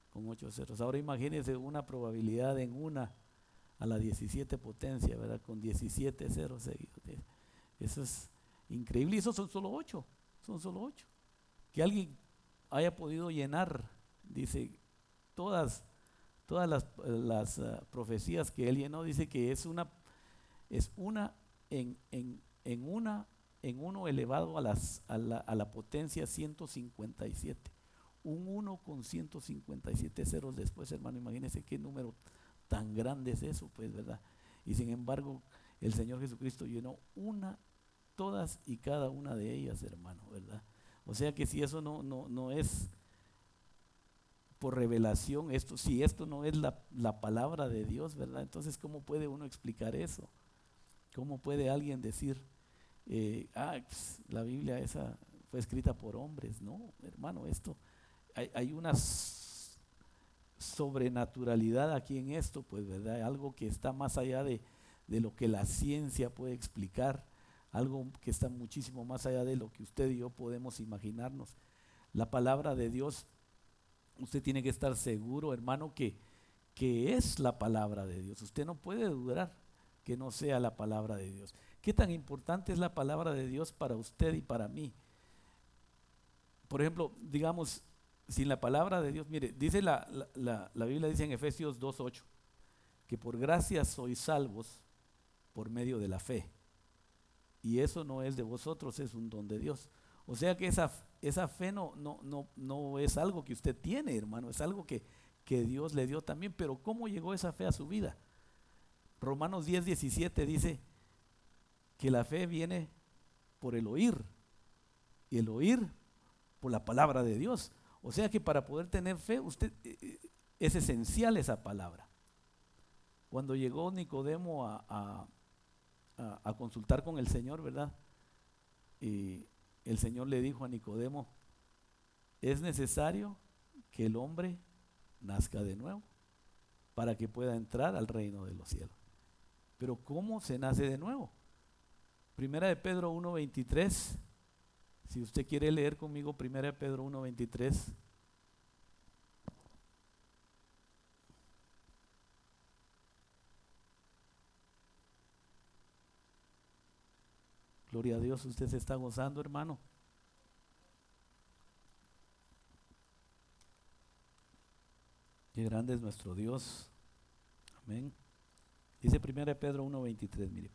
con 8 ceros. Ahora imagínese una probabilidad en una a la 17 potencia, ¿verdad? Con 17 ceros seguidos. Eso es increíble. Y esos son solo 8. Son solo 8. Que alguien haya podido llenar, dice, todas, todas las, las uh, profecías que él llenó, dice que es una, es una en, en, en una en uno elevado a, las, a, la, a la potencia 157. Un 1 con 157 ceros después, hermano, imagínense qué número tan grande es eso, pues, ¿verdad? Y sin embargo, el Señor Jesucristo llenó una, todas y cada una de ellas, hermano, ¿verdad? O sea que si eso no, no, no es por revelación, esto, si esto no es la, la, palabra de Dios, ¿verdad? Entonces, ¿cómo puede uno explicar eso? ¿Cómo puede alguien decir, eh, ah, pues, la Biblia esa fue escrita por hombres? No, hermano, esto, hay, hay unas sobrenaturalidad aquí en esto, pues, ¿verdad? Algo que está más allá de, lo que la ciencia puede explicar, algo que está muchísimo más allá de lo que usted y yo podemos imaginarnos. La palabra de Dios, usted tiene que estar seguro, hermano, que, que es la palabra de Dios. Usted no puede dudar que no sea la palabra de Dios. ¿Qué tan importante es la palabra de Dios para usted y para mí? Por ejemplo, digamos, sin la palabra de Dios, mire, dice la, la, la Biblia dice en Efesios 2.8, que por gracia sois salvos por medio de la fe. Y eso no es de vosotros, es un don de Dios. O sea que esa, esa fe no, no, no, no es algo que usted tiene, hermano, es algo que, que Dios le dio también. Pero ¿cómo llegó esa fe a su vida? Romanos 10, 17 dice que la fe viene por el oír y el oír por la palabra de Dios. O sea que para poder tener fe, usted eh, eh, es esencial esa palabra. Cuando llegó Nicodemo a, a, consultar con el Señor, ¿verdad? Y el Señor le dijo a Nicodemo, es necesario que el hombre nazca de nuevo para que pueda entrar al reino de los cielos. Pero ¿cómo se nace de nuevo? Primera de Pedro 1.23 si usted quiere leer conmigo 1 Pedro 1.23. Gloria a Dios, usted se está gozando, hermano. Qué grande es nuestro Dios. Amén. Dice 1 Pedro 1.23, mire.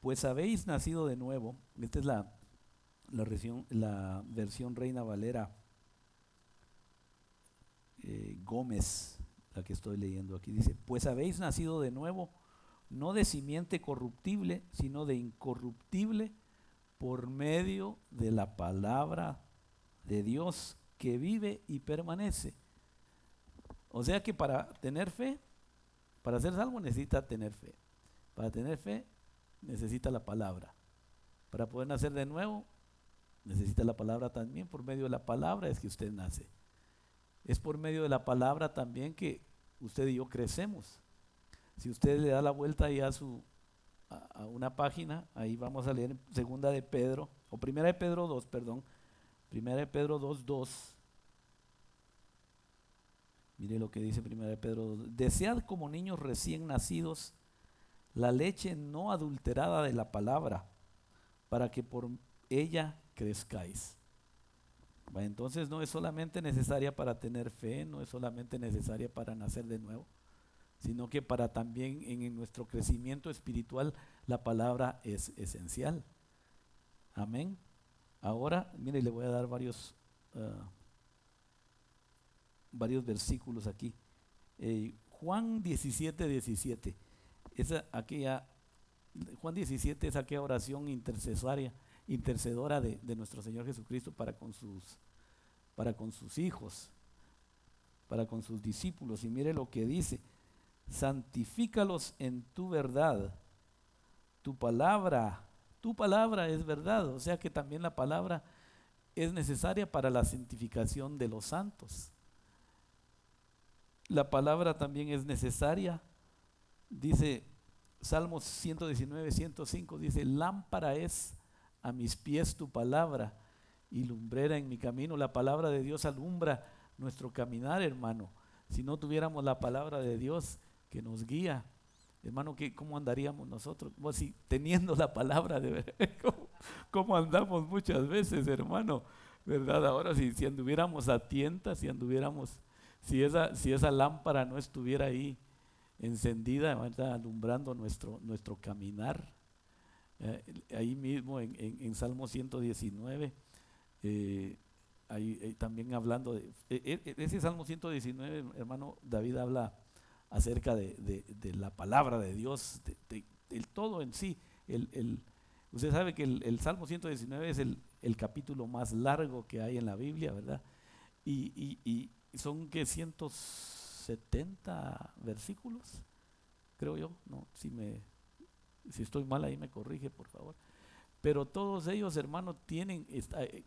Pues habéis nacido de nuevo. Esta es la la, versión, la versión Reina Valera eh, Gómez, la que estoy leyendo aquí, dice, pues habéis nacido de nuevo, no de simiente corruptible, sino de incorruptible, por medio de la palabra de Dios que vive y permanece. O sea que para tener fe, para hacer algo necesita tener fe. Para tener fe necesita la palabra. Para poder nacer de nuevo Necesita la palabra también. Por medio de la palabra es que usted nace. Es por medio de la palabra también que usted y yo crecemos. Si usted le da la vuelta ahí a su a, una página, ahí vamos a leer segunda de Pedro, o primera de Pedro 2, perdón. Primera de Pedro 2, 2. Mire lo que dice primera de Pedro 2. Desead como niños recién nacidos la leche no adulterada de la palabra, para que por ella crezcáis. Entonces no es solamente necesaria para tener fe, no es solamente necesaria para nacer de nuevo, sino que para también en nuestro crecimiento espiritual la palabra es esencial. Amén. Ahora, mire, le voy a dar varios, ah, varios versículos aquí. Eh, Juan 17, 17. Esa, aquella, Juan 17 es aquella oración intercesaria intercedora de, nuestro Señor Jesucristo para con, sus, para con sus hijos, para con sus discípulos. Y mire lo que dice, santifícalos en tu verdad. Tu palabra, tu palabra es verdad. O sea que también la palabra es necesaria para la santificación de los santos. La palabra también es necesaria. Dice Salmos 119, 105, dice, lámpara es a mis pies tu palabra y lumbrera en mi camino. La palabra de Dios alumbra nuestro caminar, hermano. Si no tuviéramos la palabra de Dios que nos guía, hermano, ¿cómo andaríamos nosotros? Pues si teniendo la palabra de (laughs) ¿cómo, andamos muchas veces, hermano? ¿Verdad? Ahora si, si anduviéramos a tientas, si anduviéramos, si esa, si esa lámpara no estuviera ahí encendida, alumbrando nuestro, nuestro caminar, eh, ahí mismo en, en, Salmo 119, eh, ahí, eh, también hablando de ese Salmo 119, hermano David habla acerca de, la palabra de Dios, del todo en sí. El, usted sabe que el, Salmo 119 es el, capítulo más largo que hay en la Biblia, ¿verdad? Y, y son que 170 versículos, creo yo, no, si me si estoy mal ahí me corrige, por favor. Pero todos ellos, hermanos, tienen, eh,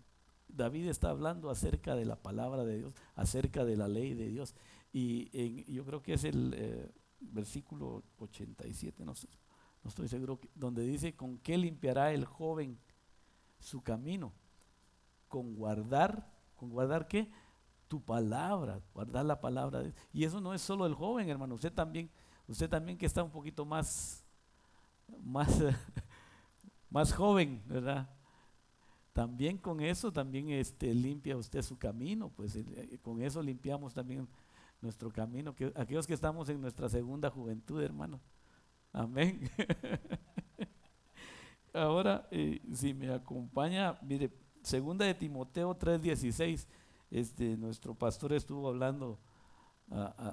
David está hablando acerca de la palabra de Dios, acerca de la ley de Dios. Y yo creo que es el eh, versículo 87, no, no estoy seguro, donde dice, ¿con qué limpiará el joven su camino? Con guardar, ¿con guardar qué? Tu palabra, guardar la palabra. Y eso no es solo el joven, hermano, usted también, usted también que está un poquito más, más, (laughs) más joven, ¿verdad? También con eso también este, limpia usted su camino, pues eh, con eso limpiamos también nuestro camino, que, aquellos que estamos en nuestra segunda juventud, hermano. Amén. (laughs) Ahora, eh, si me acompaña, mire, segunda de Timoteo 3:16, este, nuestro pastor estuvo hablando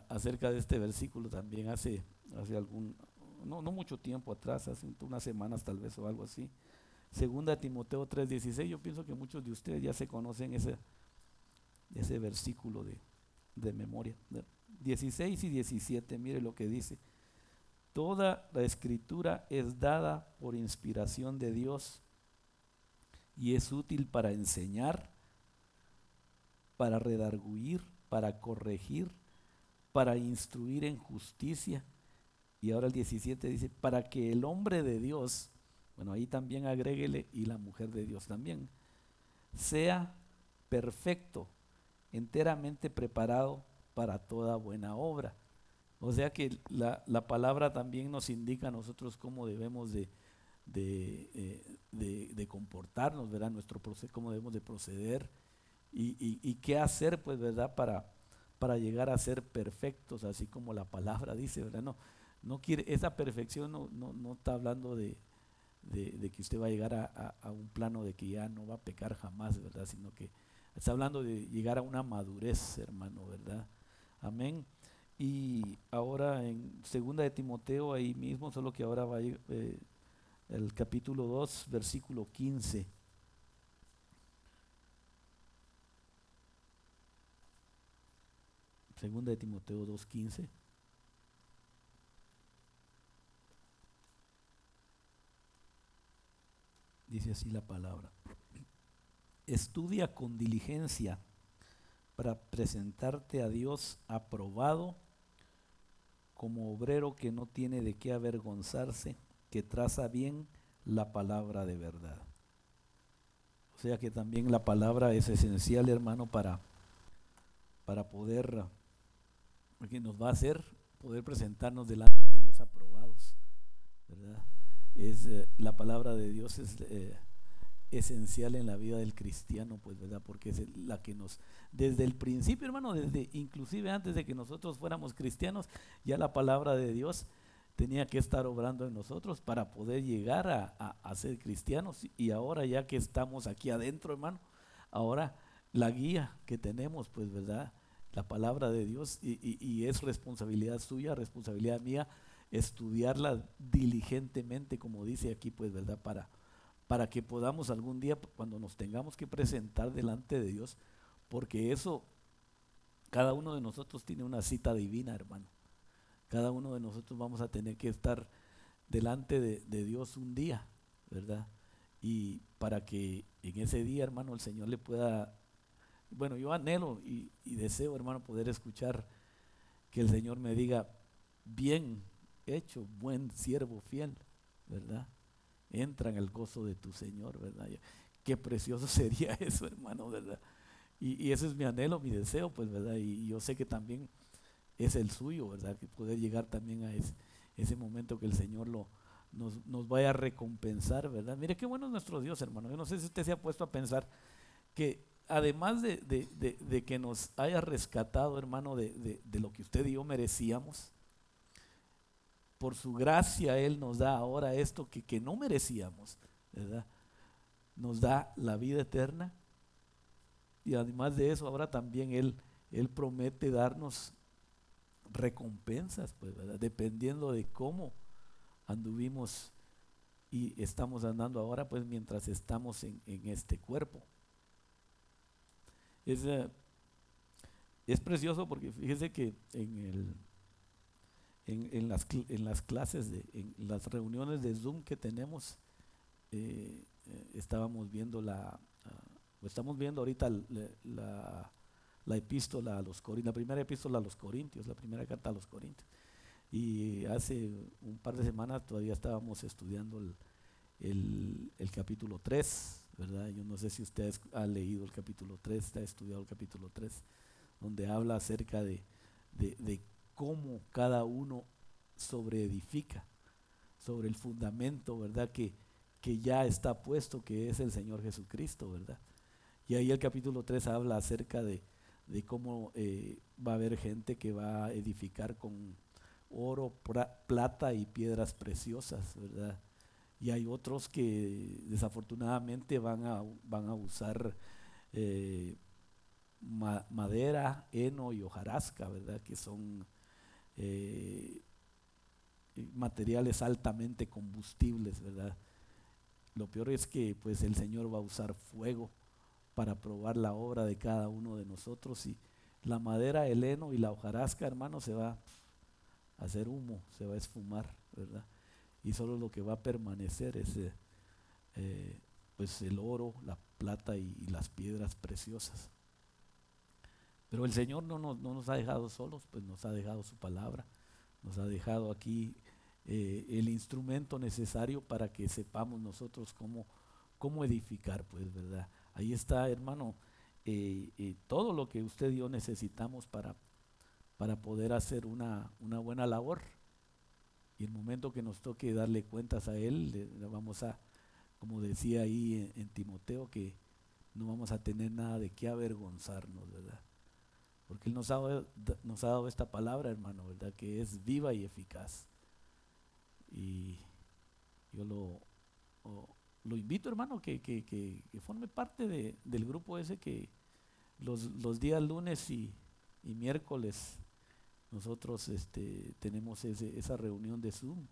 acerca de este versículo también hace, hace algún, no, no mucho tiempo atrás, hace unas semanas tal vez o algo así. Segunda Timoteo 3:16, yo pienso que muchos de ustedes ya se conocen ese, ese versículo de, de memoria. 16 y 17, mire lo que dice. Toda la escritura es dada por inspiración de Dios y es útil para enseñar, para redarguir, para corregir, para instruir en justicia. Y ahora el 17 dice, para que el hombre de Dios, bueno, ahí también agréguele y la mujer de Dios también, sea perfecto, enteramente preparado para toda buena obra. O sea que la, palabra también nos indica a nosotros cómo debemos de, de, eh, comportarnos, ¿verdad? Nuestro proceso, cómo debemos de proceder y, qué hacer, pues, ¿verdad? Para, para llegar a ser perfectos, así como la palabra dice, ¿verdad? No, no quiere, esa perfección no, no, está hablando de, que usted va a llegar a, a, un plano de que ya no va a pecar jamás, ¿verdad? Sino que está hablando de llegar a una madurez, hermano, ¿verdad? Amén. Y ahora en segunda de Timoteo, ahí mismo, solo que ahora va a ir, eh, el capítulo 2, versículo 15. Segunda de Timoteo 2.15. Dice así la palabra. Estudia con diligencia para presentarte a Dios aprobado como obrero que no tiene de qué avergonzarse, que traza bien la palabra de verdad. O sea que también la palabra es esencial, hermano, para, para poder, porque nos va a hacer poder presentarnos delante de Dios aprobados, ¿verdad? Es, eh, la palabra de Dios es eh, esencial en la vida del cristiano, pues, ¿verdad? Porque es la que nos, desde el principio, hermano, desde inclusive antes de que nosotros fuéramos cristianos, ya la palabra de Dios tenía que estar obrando en nosotros para poder llegar a, ser cristianos. Y ahora ya que estamos aquí adentro, hermano, ahora la guía que tenemos, pues, ¿verdad? La palabra de Dios y, es responsabilidad suya, responsabilidad mía, estudiarla diligentemente, como dice aquí, pues, ¿verdad? Para para que podamos algún día, cuando nos tengamos que presentar delante de Dios, porque eso, cada uno de nosotros tiene una cita divina, hermano. Cada uno de nosotros vamos a tener que estar delante de, Dios un día, ¿verdad? Y para que en ese día, hermano, el Señor le pueda, bueno, yo anhelo y, deseo, hermano, poder escuchar que el Señor me diga, bien hecho, buen siervo fiel, ¿verdad? entra en el gozo de tu Señor, ¿verdad? Qué precioso (laughs) sería eso, hermano, ¿verdad? Y, y ese es mi anhelo, mi deseo, pues, ¿verdad? Y, yo sé que también es el suyo, ¿verdad? Que poder llegar también a ese, ese momento que el Señor lo, nos, nos, vaya a recompensar, ¿verdad? Mire qué bueno es nuestro Dios, hermano. Yo no sé si usted se ha puesto a pensar que además de, de, de, que nos haya rescatado, hermano, de, lo que usted y yo merecíamos, por su gracia Él nos da ahora esto que, que no merecíamos, ¿verdad? Nos da la vida eterna. Y además de eso, ahora también Él, Él promete darnos recompensas, pues. Dependiendo de cómo anduvimos y estamos andando ahora, pues mientras estamos en, en este cuerpo. Es, eh, es precioso porque fíjese que en el en, las, en las clases, de, en las reuniones de Zoom que tenemos, eh, eh, estábamos viendo la, ah, estamos viendo ahorita la, la, epístola a los Corintios, la primera epístola a los Corintios, la primera carta a los Corintios. Y hace un par de semanas todavía estábamos estudiando el, el, el capítulo 3, ¿verdad? Yo no sé si ustedes han leído el capítulo 3, ha estudiado el capítulo 3 donde habla acerca de, de, cómo cada uno sobreedifica sobre el fundamento, ¿verdad? Que, que ya está puesto, que es el Señor Jesucristo, ¿verdad? Y ahí el capítulo 3 habla acerca de, de cómo eh, va a haber gente que va a edificar con oro, plata y piedras preciosas, ¿verdad? Y hay otros que desafortunadamente van a, van a usar eh, madera, heno y hojarasca, ¿verdad? Que son eh, materiales altamente combustibles, ¿verdad? Lo peor es que pues el Señor va a usar fuego para probar la obra de cada uno de nosotros y la madera, el heno y la hojarasca, hermano, se va a hacer humo, se va a esfumar, ¿verdad? Y solo lo que va a permanecer es eh, eh, pues el oro, la plata y, las piedras preciosas. Pero el Señor no nos, no nos, ha dejado solos, pues nos ha dejado su palabra, nos ha dejado aquí eh, el instrumento necesario para que sepamos nosotros cómo, cómo edificar, pues, ¿verdad? Ahí está, hermano, todo lo que usted y yo necesitamos para, para poder hacer una, una, buena labor. Y el momento que nos toque darle cuentas a Él, vamos a, como decía ahí en, Timoteo, que no vamos a tener nada de qué avergonzarnos, ¿verdad? Porque Él nos ha, dado esta palabra, hermano, ¿verdad? Que es viva y eficaz. Y yo lo, lo invito, hermano, que, que, que, forme parte de, del grupo ese que los, los días lunes y, y, miércoles nosotros este, tenemos ese, esa reunión de Zoom.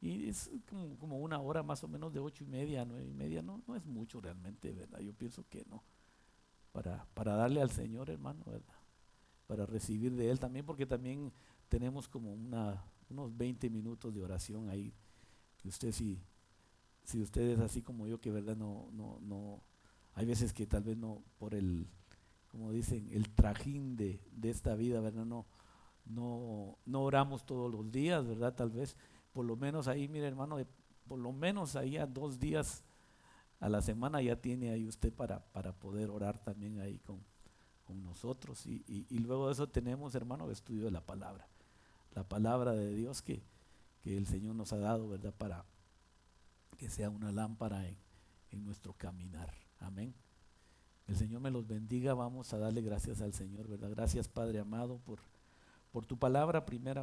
Y es como, como, una hora más o menos de ocho y media, nueve y media, no, no es mucho realmente, ¿verdad? Yo pienso que no. Para, para darle al Señor, hermano, ¿verdad? Para recibir de Él también, porque también tenemos como una, unos 20 minutos de oración ahí, que usted sí si usted es así como yo, que verdad no, no, no, hay veces que tal vez no, por el, como dicen, el trajín de, de esta vida, ¿verdad? No, no, no oramos todos los días, ¿verdad? Tal vez, por lo menos ahí, mire hermano, por lo menos ahí a dos días a la semana ya tiene ahí usted para, para poder orar también ahí con, con nosotros. Y, y, y, luego de eso tenemos, hermano, el estudio de la palabra. La palabra de Dios que, que el Señor nos ha dado, ¿verdad? Para, que sea una lámpara en, en nuestro caminar. Amén. El Señor me los bendiga. Vamos a darle gracias al Señor, ¿verdad? Gracias, Padre amado, por, por tu palabra primera.